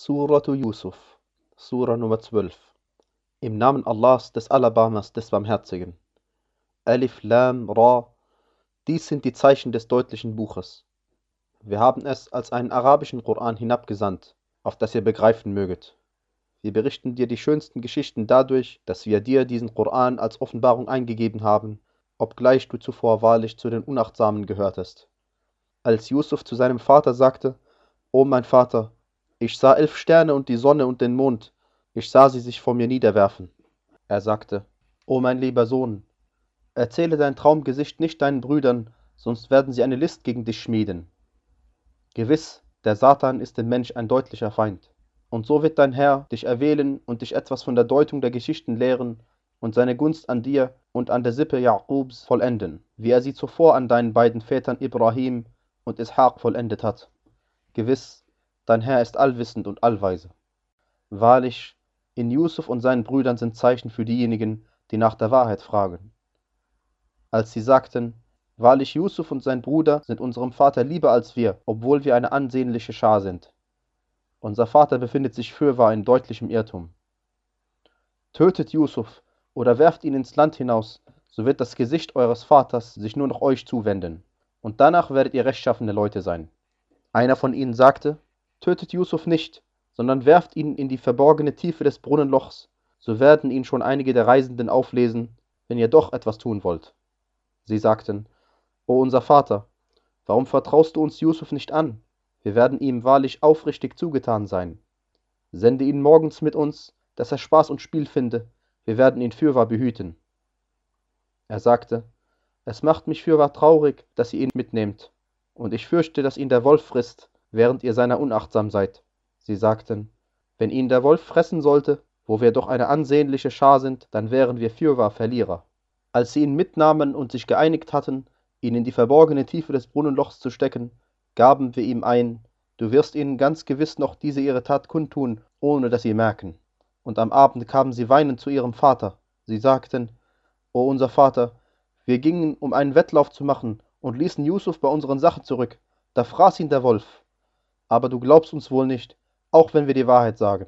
Suratu Yusuf, Sura Nummer 12. Im Namen Allahs, des Alabamas, des Barmherzigen. Alif, Lam, Ra. Dies sind die Zeichen des deutlichen Buches. Wir haben es als einen arabischen Koran hinabgesandt, auf das ihr begreifen möget. Wir berichten dir die schönsten Geschichten dadurch, dass wir dir diesen Koran als Offenbarung eingegeben haben, obgleich du zuvor wahrlich zu den Unachtsamen gehörtest. Als Yusuf zu seinem Vater sagte, O mein Vater, ich sah elf Sterne und die Sonne und den Mond, ich sah sie sich vor mir niederwerfen. Er sagte, O mein lieber Sohn, erzähle dein Traumgesicht nicht deinen Brüdern, sonst werden sie eine List gegen dich schmieden. Gewiss, der Satan ist dem Mensch ein deutlicher Feind. Und so wird dein Herr dich erwählen und dich etwas von der Deutung der Geschichten lehren und seine Gunst an dir und an der Sippe Jaqubs vollenden, wie er sie zuvor an deinen beiden Vätern Ibrahim und Ishaq vollendet hat. Gewiss, dein Herr ist allwissend und allweise. Wahrlich, in Yusuf und seinen Brüdern sind Zeichen für diejenigen, die nach der Wahrheit fragen. Als sie sagten, Wahrlich Yusuf und sein Bruder sind unserem Vater lieber als wir, obwohl wir eine ansehnliche Schar sind. Unser Vater befindet sich fürwahr in deutlichem Irrtum. Tötet Yusuf oder werft ihn ins Land hinaus, so wird das Gesicht eures Vaters sich nur noch euch zuwenden, und danach werdet ihr rechtschaffene Leute sein. Einer von ihnen sagte, Tötet Yusuf nicht, sondern werft ihn in die verborgene Tiefe des Brunnenlochs, so werden ihn schon einige der Reisenden auflesen, wenn ihr doch etwas tun wollt. Sie sagten, O unser Vater, warum vertraust du uns Yusuf nicht an? Wir werden ihm wahrlich aufrichtig zugetan sein. Sende ihn morgens mit uns, dass er Spaß und Spiel finde, wir werden ihn fürwahr behüten. Er sagte, es macht mich fürwahr traurig, dass ihr ihn mitnehmt, und ich fürchte, dass ihn der Wolf frisst, während ihr seiner unachtsam seid. Sie sagten, wenn ihn der Wolf fressen sollte, wo wir doch eine ansehnliche Schar sind, dann wären wir fürwahr Verlierer. Als sie ihn mitnahmen und sich geeinigt hatten, ihn in die verborgene Tiefe des Brunnenlochs zu stecken, gaben wir ihm ein, du wirst ihnen ganz gewiss noch diese ihre Tat kundtun, ohne dass sie merken. Und am Abend kamen sie weinend zu ihrem Vater. Sie sagten, O unser Vater, wir gingen, um einen Wettlauf zu machen, und ließen Yusuf bei unseren Sachen zurück. Da fraß ihn der Wolf. Aber du glaubst uns wohl nicht, auch wenn wir die Wahrheit sagen.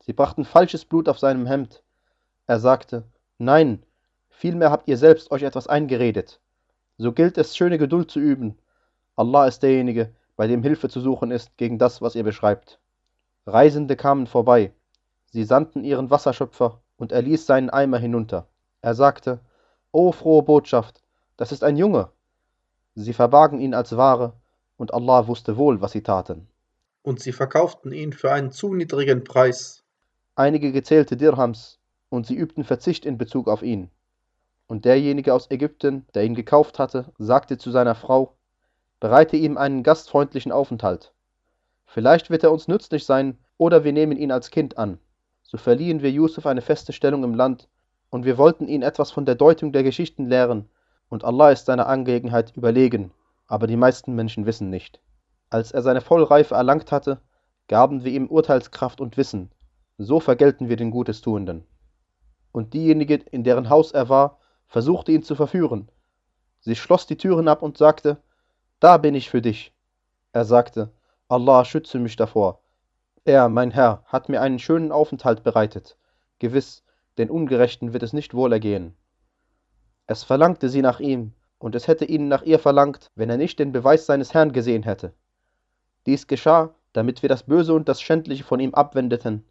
Sie brachten falsches Blut auf seinem Hemd. Er sagte, Nein, vielmehr habt ihr selbst euch etwas eingeredet. So gilt es, schöne Geduld zu üben. Allah ist derjenige, bei dem Hilfe zu suchen ist gegen das, was ihr beschreibt. Reisende kamen vorbei. Sie sandten ihren Wasserschöpfer, und er ließ seinen Eimer hinunter. Er sagte, O frohe Botschaft, das ist ein Junge. Sie verbargen ihn als Ware, und Allah wusste wohl, was sie taten. Und sie verkauften ihn für einen zu niedrigen Preis. Einige gezählte Dirhams, und sie übten Verzicht in Bezug auf ihn. Und derjenige aus Ägypten, der ihn gekauft hatte, sagte zu seiner Frau, bereite ihm einen gastfreundlichen Aufenthalt. Vielleicht wird er uns nützlich sein, oder wir nehmen ihn als Kind an. So verliehen wir Yusuf eine feste Stellung im Land, und wir wollten ihn etwas von der Deutung der Geschichten lehren, und Allah ist seiner Angelegenheit überlegen, aber die meisten Menschen wissen nicht. Als er seine Vollreife erlangt hatte, gaben wir ihm Urteilskraft und Wissen, so vergelten wir den Gutestuenden. Und diejenige, in deren Haus er war, versuchte ihn zu verführen. Sie schloss die Türen ab und sagte, da bin ich für dich. Er sagte, Allah schütze mich davor. Er, mein Herr, hat mir einen schönen Aufenthalt bereitet. Gewiss, den Ungerechten wird es nicht wohlergehen. Es verlangte sie nach ihm, und es hätte ihn nach ihr verlangt, wenn er nicht den Beweis seines Herrn gesehen hätte. Dies geschah, damit wir das Böse und das Schändliche von ihm abwendeten.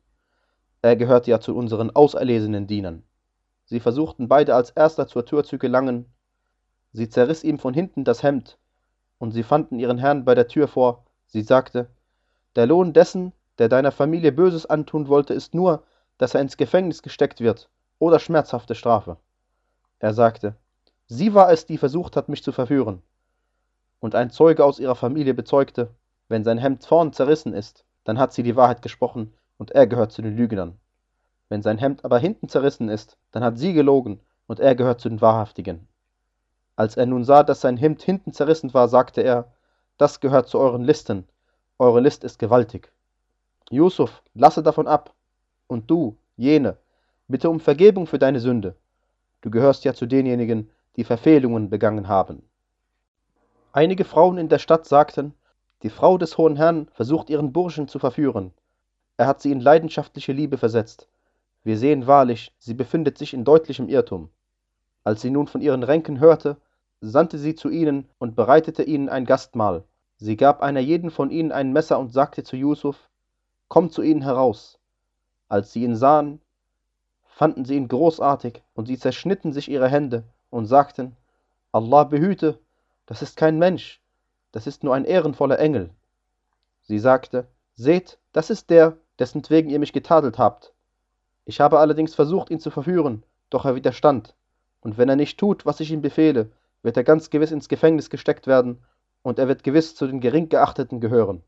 Er gehört ja zu unseren auserlesenen Dienern. Sie versuchten beide als erster zur Tür zu gelangen. Sie zerriss ihm von hinten das Hemd, und sie fanden ihren Herrn bei der Tür vor. Sie sagte, der Lohn dessen, der deiner Familie Böses antun wollte, ist nur, dass er ins Gefängnis gesteckt wird oder schmerzhafte Strafe. Er sagte, sie war es, die versucht hat, mich zu verführen. Und ein Zeuge aus ihrer Familie bezeugte, wenn sein Hemd vorn zerrissen ist, dann hat sie die Wahrheit gesprochen und er gehört zu den Lügnern. Wenn sein Hemd aber hinten zerrissen ist, dann hat sie gelogen und er gehört zu den Wahrhaftigen. Als er nun sah, dass sein Hemd hinten zerrissen war, sagte er, das gehört zu euren Listen, eure List ist gewaltig. Yusuf, lasse davon ab. Und du, jene, bitte um Vergebung für deine Sünde. Du gehörst ja zu denjenigen, die Verfehlungen begangen haben. Einige Frauen in der Stadt sagten, die Frau des hohen Herrn versucht ihren Burschen zu verführen. er hat sie in leidenschaftliche Liebe versetzt. Wir sehen wahrlich, sie befindet sich in deutlichem Irrtum. Als sie nun von ihren Ränken hörte, sandte sie zu ihnen und bereitete ihnen ein Gastmahl. Sie gab einer jeden von ihnen ein Messer und sagte zu Yusuf, Komm zu ihnen heraus. Als sie ihn sahen, fanden sie ihn großartig und sie zerschnitten sich ihre Hände und sagten, Allah behüte, das ist kein Mensch, das ist nur ein ehrenvoller Engel. Sie sagte, Seht, das ist der, dessen wegen ihr mich getadelt habt. Ich habe allerdings versucht, ihn zu verführen, doch er widerstand. Und wenn er nicht tut, was ich ihm befehle, wird er ganz gewiss ins Gefängnis gesteckt werden, und er wird gewiss zu den gering geachteten gehören.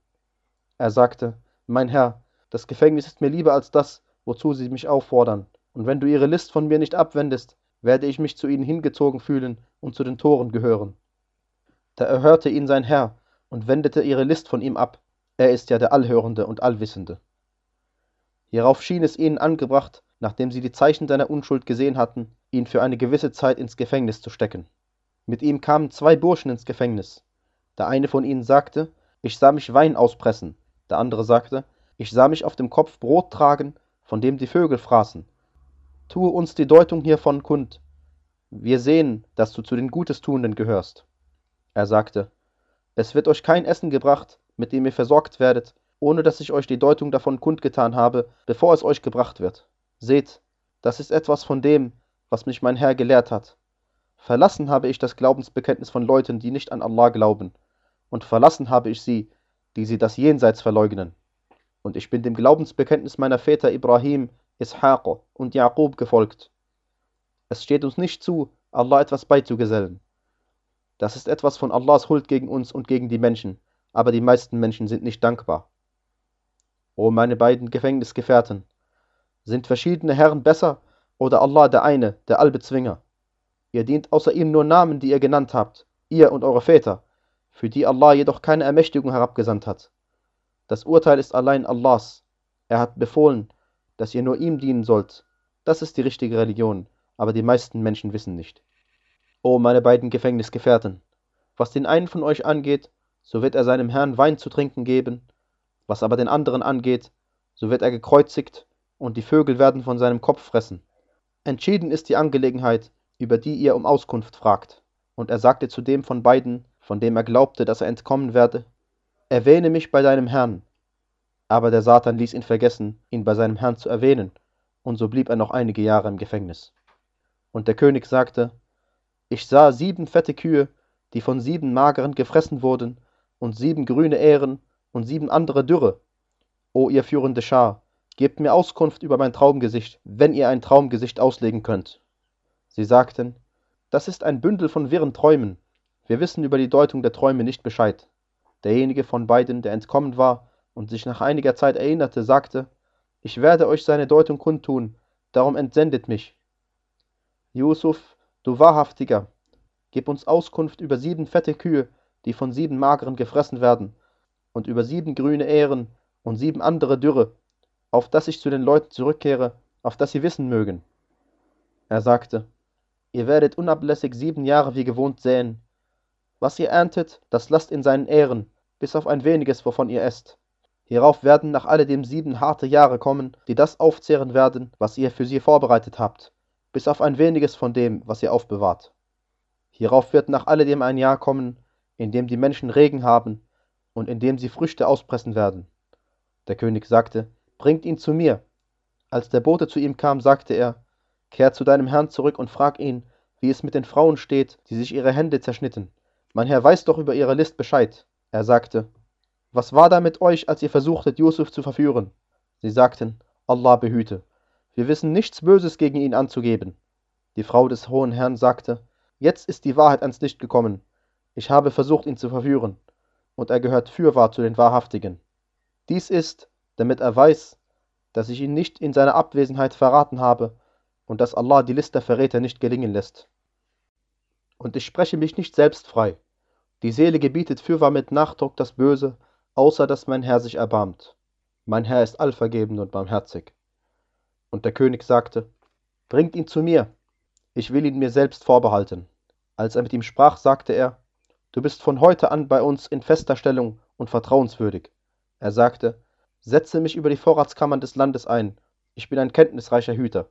Er sagte, Mein Herr, das Gefängnis ist mir lieber als das, wozu sie mich auffordern, und wenn du ihre List von mir nicht abwendest, werde ich mich zu ihnen hingezogen fühlen und zu den Toren gehören. Da erhörte ihn sein Herr und wendete ihre List von ihm ab. Er ist ja der Allhörende und Allwissende. Hierauf schien es ihnen angebracht, nachdem sie die Zeichen seiner Unschuld gesehen hatten, ihn für eine gewisse Zeit ins Gefängnis zu stecken. Mit ihm kamen zwei Burschen ins Gefängnis. Der eine von ihnen sagte, ich sah mich Wein auspressen, der andere sagte, ich sah mich auf dem Kopf Brot tragen, von dem die Vögel fraßen. Tue uns die Deutung hiervon kund. Wir sehen, dass du zu den Gutestuenden gehörst. Er sagte, es wird euch kein Essen gebracht, mit dem ihr versorgt werdet, ohne dass ich euch die Deutung davon kundgetan habe, bevor es euch gebracht wird. Seht, das ist etwas von dem, was mich mein Herr gelehrt hat. Verlassen habe ich das Glaubensbekenntnis von Leuten, die nicht an Allah glauben, und verlassen habe ich sie, die sie das Jenseits verleugnen. Und ich bin dem Glaubensbekenntnis meiner Väter Ibrahim, Ishaq und Jaqub gefolgt. Es steht uns nicht zu, Allah etwas beizugesellen. Das ist etwas von Allahs Huld gegen uns und gegen die Menschen, aber die meisten Menschen sind nicht dankbar. O meine beiden Gefängnisgefährten, sind verschiedene Herren besser oder Allah der eine, der Allbezwinger? Ihr dient außer ihm nur Namen, die ihr genannt habt, ihr und eure Väter, für die Allah jedoch keine Ermächtigung herabgesandt hat. Das Urteil ist allein Allahs. Er hat befohlen, dass ihr nur ihm dienen sollt. Das ist die richtige Religion, aber die meisten Menschen wissen nicht. O meine beiden Gefängnisgefährten, was den einen von euch angeht, so wird er seinem Herrn Wein zu trinken geben was aber den anderen angeht, so wird er gekreuzigt und die Vögel werden von seinem Kopf fressen. Entschieden ist die Angelegenheit, über die ihr um Auskunft fragt. Und er sagte zu dem von beiden, von dem er glaubte, dass er entkommen werde, Erwähne mich bei deinem Herrn. Aber der Satan ließ ihn vergessen, ihn bei seinem Herrn zu erwähnen, und so blieb er noch einige Jahre im Gefängnis. Und der König sagte, Ich sah sieben fette Kühe, die von sieben mageren gefressen wurden, und sieben grüne Ähren, und sieben andere Dürre. O ihr führende Schar, gebt mir Auskunft über mein Traumgesicht, wenn ihr ein Traumgesicht auslegen könnt. Sie sagten, das ist ein Bündel von wirren Träumen. Wir wissen über die Deutung der Träume nicht Bescheid. Derjenige von beiden, der entkommen war und sich nach einiger Zeit erinnerte, sagte, ich werde euch seine Deutung kundtun, darum entsendet mich. Yusuf, du Wahrhaftiger, gib uns Auskunft über sieben fette Kühe, die von sieben mageren gefressen werden, und über sieben grüne Ähren und sieben andere Dürre, auf dass ich zu den Leuten zurückkehre, auf dass sie wissen mögen. Er sagte, ihr werdet unablässig sieben Jahre wie gewohnt säen. Was ihr erntet, das lasst in seinen Ähren, bis auf ein weniges, wovon ihr esst. Hierauf werden nach alledem sieben harte Jahre kommen, die das aufzehren werden, was ihr für sie vorbereitet habt, bis auf ein weniges von dem, was ihr aufbewahrt. Hierauf wird nach alledem ein Jahr kommen, in dem die Menschen Regen haben, und indem sie Früchte auspressen werden. Der König sagte, Bringt ihn zu mir. Als der Bote zu ihm kam, sagte er, Kehr zu deinem Herrn zurück und frag ihn, wie es mit den Frauen steht, die sich ihre Hände zerschnitten. Mein Herr weiß doch über ihre List Bescheid. Er sagte, Was war da mit euch, als ihr versuchtet, Yusuf zu verführen? Sie sagten, Allah behüte. Wir wissen nichts Böses gegen ihn anzugeben. Die Frau des hohen Herrn sagte, Jetzt ist die Wahrheit ans Licht gekommen. Ich habe versucht, ihn zu verführen und er gehört fürwahr zu den Wahrhaftigen. Dies ist, damit er weiß, dass ich ihn nicht in seiner Abwesenheit verraten habe und dass Allah die List der Verräter nicht gelingen lässt. Und ich spreche mich nicht selbst frei. Die Seele gebietet fürwahr mit Nachdruck das Böse, außer dass mein Herr sich erbarmt. Mein Herr ist allvergebend und barmherzig. Und der König sagte, Bringt ihn zu mir, ich will ihn mir selbst vorbehalten. Als er mit ihm sprach, sagte er, Du bist von heute an bei uns in fester Stellung und vertrauenswürdig. Er sagte, Setze mich über die Vorratskammern des Landes ein, ich bin ein kenntnisreicher Hüter.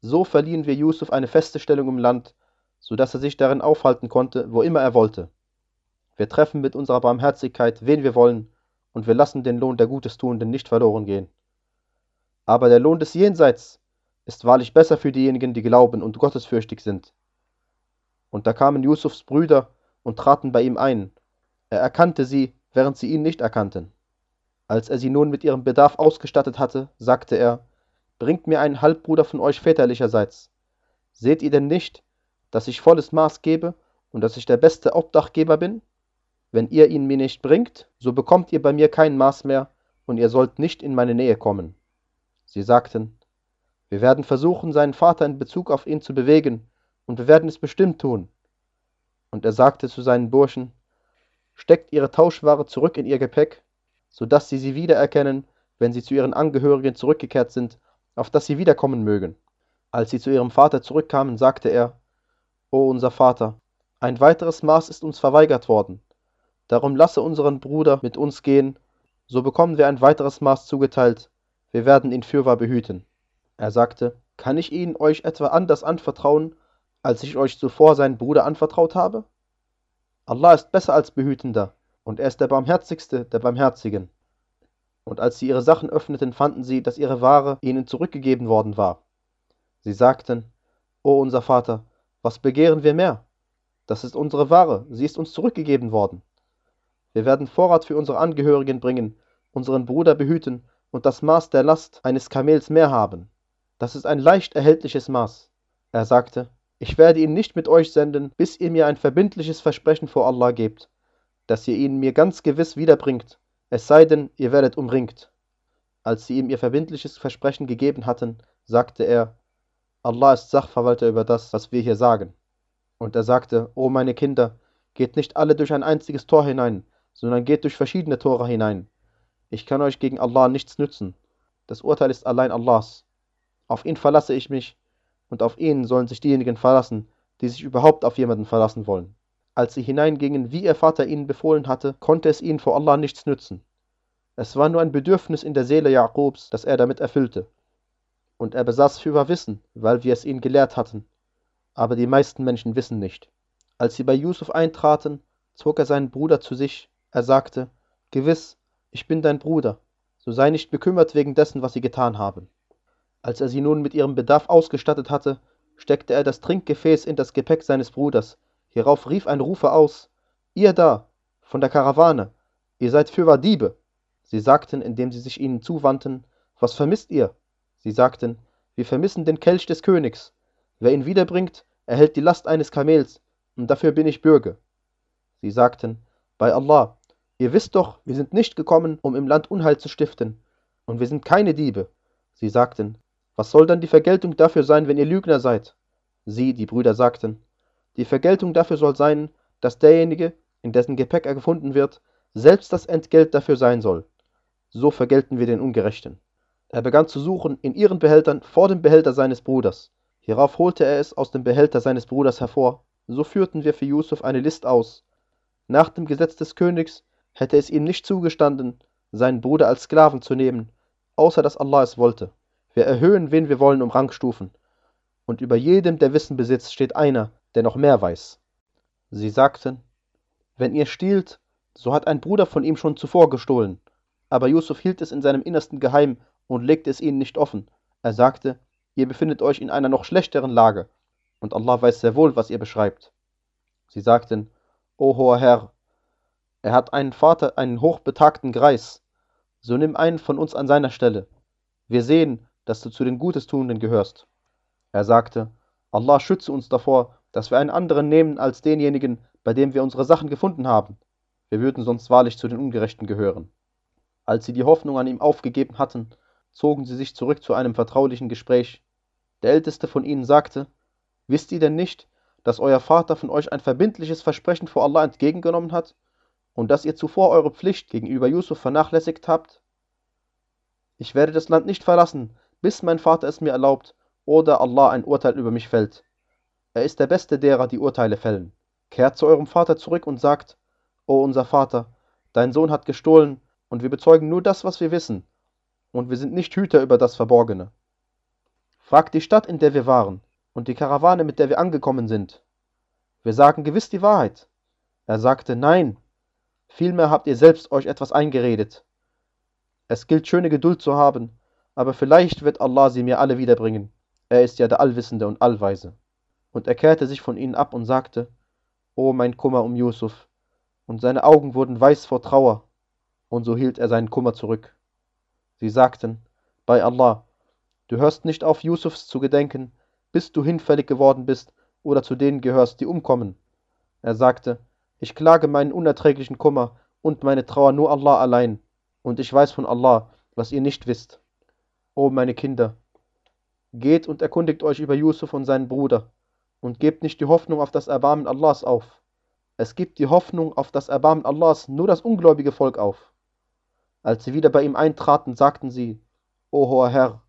So verliehen wir Yusuf eine feste Stellung im Land, so dass er sich darin aufhalten konnte, wo immer er wollte. Wir treffen mit unserer Barmherzigkeit, wen wir wollen, und wir lassen den Lohn der Gutestuenden nicht verloren gehen. Aber der Lohn des Jenseits ist wahrlich besser für diejenigen, die glauben und gottesfürchtig sind. Und da kamen Yusufs Brüder und traten bei ihm ein. Er erkannte sie, während sie ihn nicht erkannten. Als er sie nun mit ihrem Bedarf ausgestattet hatte, sagte er, Bringt mir einen Halbbruder von euch väterlicherseits. Seht ihr denn nicht, dass ich volles Maß gebe und dass ich der beste Obdachgeber bin? Wenn ihr ihn mir nicht bringt, so bekommt ihr bei mir kein Maß mehr, und ihr sollt nicht in meine Nähe kommen. Sie sagten, wir werden versuchen, seinen Vater in Bezug auf ihn zu bewegen, und wir werden es bestimmt tun. Und er sagte zu seinen Burschen, steckt ihre Tauschware zurück in ihr Gepäck, so dass sie sie wiedererkennen, wenn sie zu ihren Angehörigen zurückgekehrt sind, auf dass sie wiederkommen mögen. Als sie zu ihrem Vater zurückkamen, sagte er, O unser Vater, ein weiteres Maß ist uns verweigert worden. Darum lasse unseren Bruder mit uns gehen, so bekommen wir ein weiteres Maß zugeteilt, wir werden ihn fürwahr behüten. Er sagte, kann ich ihn euch etwa anders anvertrauen, als ich euch zuvor seinen Bruder anvertraut habe? Allah ist besser als Behütender, und er ist der Barmherzigste der Barmherzigen. Und als sie ihre Sachen öffneten, fanden sie, dass ihre Ware ihnen zurückgegeben worden war. Sie sagten, O unser Vater, was begehren wir mehr? Das ist unsere Ware, sie ist uns zurückgegeben worden. Wir werden Vorrat für unsere Angehörigen bringen, unseren Bruder behüten und das Maß der Last eines Kamels mehr haben. Das ist ein leicht erhältliches Maß. Er sagte, ich werde ihn nicht mit euch senden, bis ihr mir ein verbindliches Versprechen vor Allah gebt, dass ihr ihn mir ganz gewiss wiederbringt, es sei denn, ihr werdet umringt. Als sie ihm ihr verbindliches Versprechen gegeben hatten, sagte er, Allah ist Sachverwalter über das, was wir hier sagen. Und er sagte, O meine Kinder, geht nicht alle durch ein einziges Tor hinein, sondern geht durch verschiedene Tore hinein. Ich kann euch gegen Allah nichts nützen. Das Urteil ist allein Allahs. Auf ihn verlasse ich mich, und auf ihn sollen sich diejenigen verlassen, die sich überhaupt auf jemanden verlassen wollen. Als sie hineingingen, wie ihr Vater ihnen befohlen hatte, konnte es ihnen vor Allah nichts nützen. Es war nur ein Bedürfnis in der Seele Jakobs, das er damit erfüllte. Und er besaß fürwahr Wissen, weil wir es ihn gelehrt hatten. Aber die meisten Menschen wissen nicht. Als sie bei Yusuf eintraten, zog er seinen Bruder zu sich er sagte, Gewiss, ich bin dein Bruder, so sei nicht bekümmert wegen dessen, was sie getan haben. Als er sie nun mit ihrem Bedarf ausgestattet hatte, steckte er das Trinkgefäß in das Gepäck seines Bruders. Hierauf rief ein Rufer aus, Ihr da, von der Karawane, ihr seid fürwahr Diebe. Sie sagten, indem sie sich ihnen zuwandten, Was vermisst ihr? Sie sagten, Wir vermissen den Kelch des Königs. Wer ihn wiederbringt, erhält die Last eines Kamels, und dafür bin ich Bürger. Sie sagten, Bei Allah, Ihr wisst doch, wir sind nicht gekommen, um im Land Unheil zu stiften, und wir sind keine Diebe. Sie sagten, was soll dann die Vergeltung dafür sein, wenn ihr Lügner seid? Sie, die Brüder, sagten, die Vergeltung dafür soll sein, dass derjenige, in dessen Gepäck er gefunden wird, selbst das Entgelt dafür sein soll. So vergelten wir den Ungerechten. Er begann zu suchen in ihren Behältern vor dem Behälter seines Bruders. Hierauf holte er es aus dem Behälter seines Bruders hervor. So führten wir für Yusuf eine List aus. Nach dem Gesetz des Königs hätte es ihm nicht zugestanden, seinen Bruder als Sklaven zu nehmen, außer dass Allah es wollte. Wir erhöhen, wen wir wollen, um Rangstufen. Und über jedem, der Wissen besitzt, steht einer, der noch mehr weiß. Sie sagten, wenn ihr stiehlt, so hat ein Bruder von ihm schon zuvor gestohlen. Aber Yusuf hielt es in seinem Innersten geheim und legte es ihnen nicht offen. Er sagte, ihr befindet euch in einer noch schlechteren Lage, und Allah weiß sehr wohl, was ihr beschreibt. Sie sagten, O hoher Herr, er hat einen Vater, einen hochbetagten Greis. So nimm einen von uns an seiner Stelle. Wir sehen, dass du zu den Gutestuenden gehörst. Er sagte, Allah schütze uns davor, dass wir einen anderen nehmen als denjenigen, bei dem wir unsere Sachen gefunden haben. Wir würden sonst wahrlich zu den Ungerechten gehören. Als sie die Hoffnung an ihm aufgegeben hatten, zogen sie sich zurück zu einem vertraulichen Gespräch. Der älteste von ihnen sagte, Wisst ihr denn nicht, dass euer Vater von euch ein verbindliches Versprechen vor Allah entgegengenommen hat und dass ihr zuvor eure Pflicht gegenüber Yusuf vernachlässigt habt? Ich werde das Land nicht verlassen, bis mein Vater es mir erlaubt oder Allah ein Urteil über mich fällt. Er ist der Beste derer, die Urteile fällen. Kehrt zu eurem Vater zurück und sagt, O unser Vater, dein Sohn hat gestohlen, und wir bezeugen nur das, was wir wissen. und wir sind nicht Hüter über das Verborgene. Fragt die Stadt, in der wir waren, und die Karawane, mit der wir angekommen sind. Wir sagen gewiss die Wahrheit. Er sagte, nein, vielmehr habt ihr selbst euch etwas eingeredet. Es gilt schöne Geduld zu haben, aber vielleicht wird Allah sie mir alle wiederbringen. Er ist ja der Allwissende und Allweise. Und er kehrte sich von ihnen ab und sagte, O mein Kummer um Yusuf, und seine Augen wurden weiß vor Trauer, und so hielt er seinen Kummer zurück. Sie sagten, bei Allah, du hörst nicht auf, Yusufs zu gedenken, bis du hinfällig geworden bist oder zu denen gehörst, die umkommen. Er sagte, ich klage meinen unerträglichen Kummer und meine Trauer nur Allah allein, und ich weiß von Allah, was ihr nicht wisst. O meine Kinder, geht und erkundigt euch über Yusuf und seinen Bruder, und gebt nicht die Hoffnung auf das Erbarmen Allahs auf. Es gibt die Hoffnung auf das Erbarmen Allahs nur das ungläubige Volk auf. Als sie wieder bei ihm eintraten, sagten sie, O hoher Herr,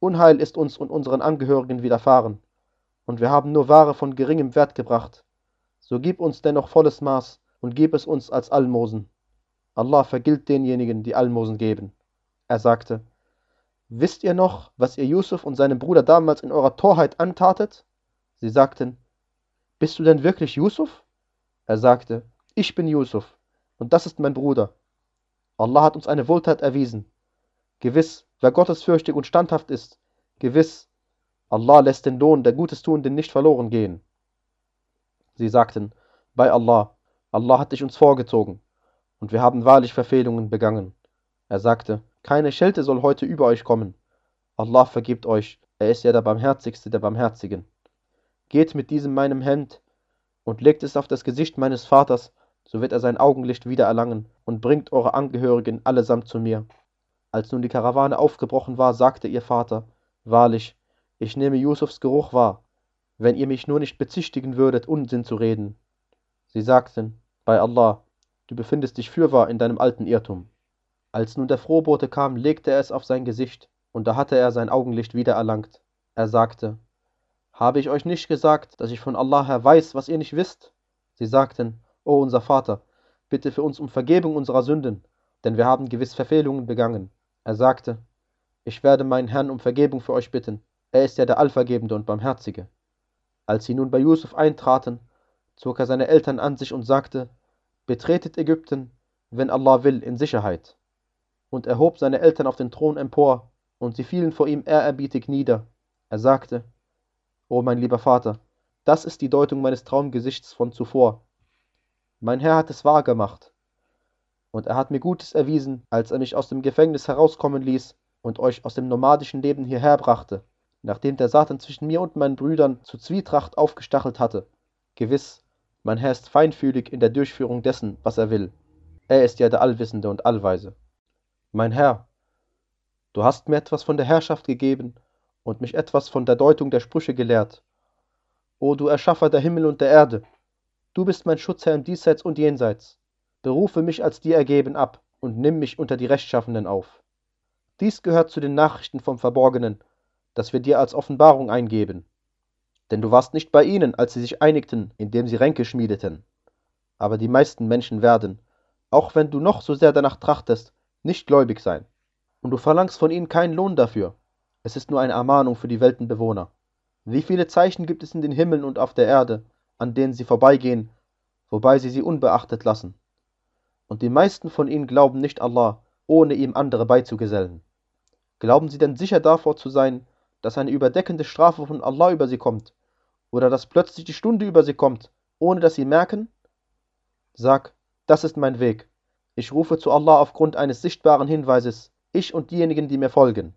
Unheil ist uns und unseren Angehörigen widerfahren, und wir haben nur Ware von geringem Wert gebracht. So gib uns dennoch volles Maß und gib es uns als Almosen. Allah vergilt denjenigen, die Almosen geben. Er sagte, Wisst ihr noch, was ihr Yusuf und seinem Bruder damals in eurer Torheit antatet? Sie sagten, Bist du denn wirklich Yusuf? Er sagte, Ich bin Yusuf, und das ist mein Bruder. Allah hat uns eine Wohltat erwiesen. Gewiss, wer gottesfürchtig und standhaft ist, gewiss, Allah lässt den Lohn der Gutestuenden nicht verloren gehen. Sie sagten, bei Allah, Allah hat dich uns vorgezogen, und wir haben wahrlich Verfehlungen begangen. Er sagte, keine Schelte soll heute über euch kommen. Allah vergibt euch, er ist ja der Barmherzigste der Barmherzigen. Geht mit diesem meinem Hemd und legt es auf das Gesicht meines Vaters, so wird er sein Augenlicht wieder erlangen und bringt eure Angehörigen allesamt zu mir. Als nun die Karawane aufgebrochen war, sagte ihr Vater, Wahrlich, ich nehme Yusufs Geruch wahr, wenn ihr mich nur nicht bezichtigen würdet, Unsinn zu reden. Sie sagten, bei Allah, du befindest dich fürwahr in deinem alten Irrtum. Als nun der Frohbote kam, legte er es auf sein Gesicht, und da hatte er sein Augenlicht wieder erlangt. Er sagte, Habe ich euch nicht gesagt, dass ich von Allah her weiß, was ihr nicht wisst? Sie sagten, O unser Vater, bitte für uns um Vergebung unserer Sünden, denn wir haben gewiss Verfehlungen begangen. Er sagte, Ich werde meinen Herrn um Vergebung für euch bitten, er ist ja der Allvergebende und Barmherzige. Als sie nun bei Yusuf eintraten, zog er seine Eltern an sich und sagte, Betretet Ägypten, wenn Allah will, in Sicherheit und erhob seine Eltern auf den Thron empor, und sie fielen vor ihm ehrerbietig nieder. Er sagte, O mein lieber Vater, das ist die Deutung meines Traumgesichts von zuvor. Mein Herr hat es wahr gemacht, und er hat mir Gutes erwiesen, als er mich aus dem Gefängnis herauskommen ließ und euch aus dem nomadischen Leben hierher brachte, nachdem der Satan zwischen mir und meinen Brüdern zu Zwietracht aufgestachelt hatte. Gewiss, mein Herr ist feinfühlig in der Durchführung dessen, was er will. Er ist ja der Allwissende und Allweise. Mein Herr, du hast mir etwas von der Herrschaft gegeben und mich etwas von der Deutung der Sprüche gelehrt. O du Erschaffer der Himmel und der Erde, du bist mein Schutzherr im Diesseits und Jenseits. Berufe mich als dir ergeben ab und nimm mich unter die Rechtschaffenen auf. Dies gehört zu den Nachrichten vom Verborgenen, das wir dir als Offenbarung eingeben. Denn du warst nicht bei ihnen, als sie sich einigten, indem sie Ränke schmiedeten. Aber die meisten Menschen werden, auch wenn du noch so sehr danach trachtest, nicht gläubig sein. Und du verlangst von ihnen keinen Lohn dafür. Es ist nur eine Ermahnung für die Weltenbewohner. Wie viele Zeichen gibt es in den Himmeln und auf der Erde, an denen sie vorbeigehen, wobei sie sie unbeachtet lassen? Und die meisten von ihnen glauben nicht Allah, ohne ihm andere beizugesellen. Glauben sie denn sicher davor zu sein, dass eine überdeckende Strafe von Allah über sie kommt, oder dass plötzlich die Stunde über sie kommt, ohne dass sie merken? Sag, das ist mein Weg. Ich rufe zu Allah aufgrund eines sichtbaren Hinweises, ich und diejenigen, die mir folgen.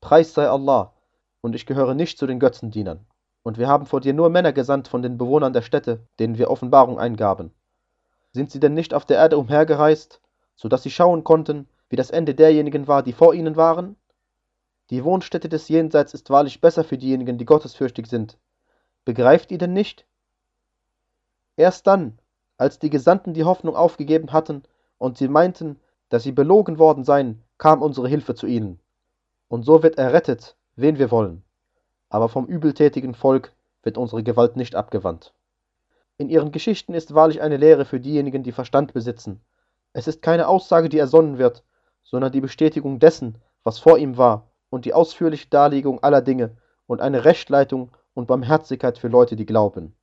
Preis sei Allah, und ich gehöre nicht zu den Götzendienern. Und wir haben vor dir nur Männer gesandt von den Bewohnern der Städte, denen wir Offenbarung eingaben. Sind sie denn nicht auf der Erde umhergereist, so dass sie schauen konnten, wie das Ende derjenigen war, die vor ihnen waren? Die Wohnstätte des Jenseits ist wahrlich besser für diejenigen, die gottesfürchtig sind. Begreift ihr denn nicht? Erst dann, als die Gesandten die Hoffnung aufgegeben hatten, und sie meinten, dass sie belogen worden seien, kam unsere Hilfe zu ihnen. Und so wird errettet, wen wir wollen. Aber vom übeltätigen Volk wird unsere Gewalt nicht abgewandt. In ihren Geschichten ist wahrlich eine Lehre für diejenigen, die Verstand besitzen. Es ist keine Aussage, die ersonnen wird, sondern die Bestätigung dessen, was vor ihm war, und die ausführliche Darlegung aller Dinge und eine Rechtleitung und Barmherzigkeit für Leute, die glauben.